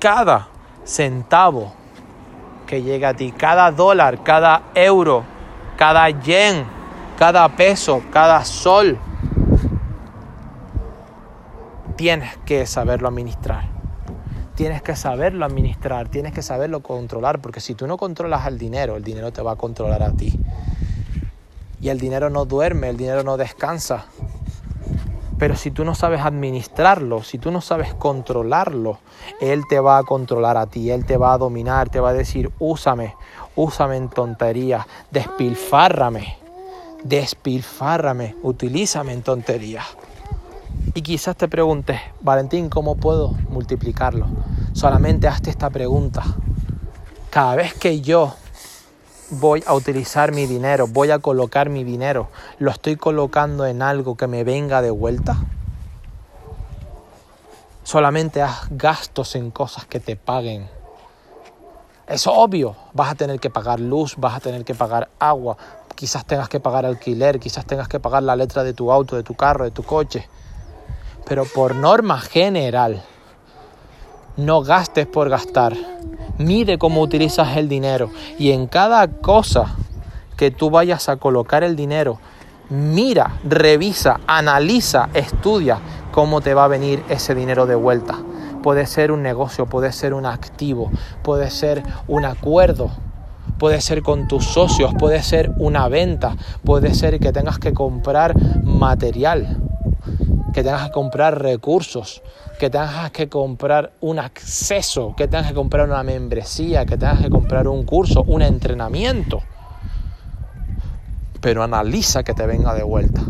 cada centavo que llega a ti, cada dólar, cada euro, cada yen, cada peso, cada sol, tienes que saberlo administrar. Tienes que saberlo administrar, tienes que saberlo controlar, porque si tú no controlas al dinero, el dinero te va a controlar a ti. Y el dinero no duerme, el dinero no descansa. Pero si tú no sabes administrarlo, si tú no sabes controlarlo, Él te va a controlar a ti, Él te va a dominar, te va a decir, úsame, úsame en tonterías, despilfárrame, despilfárrame, utilízame en tonterías. Y quizás te preguntes, Valentín, ¿cómo puedo multiplicarlo? Solamente hazte esta pregunta. Cada vez que yo voy a utilizar mi dinero, voy a colocar mi dinero, lo estoy colocando en algo que me venga de vuelta. Solamente haz gastos en cosas que te paguen. Es obvio, vas a tener que pagar luz, vas a tener que pagar agua, quizás tengas que pagar alquiler, quizás tengas que pagar la letra de tu auto, de tu carro, de tu coche. Pero por norma general, no gastes por gastar mide cómo utilizas el dinero y en cada cosa que tú vayas a colocar el dinero, mira, revisa, analiza, estudia cómo te va a venir ese dinero de vuelta. Puede ser un negocio, puede ser un activo, puede ser un acuerdo, puede ser con tus socios, puede ser una venta, puede ser que tengas que comprar material, que tengas que comprar recursos, que tengas que comprar un acceso, que tengas que comprar una membresía, que tengas que comprar un curso, un entrenamiento. Pero analiza que te venga de vuelta.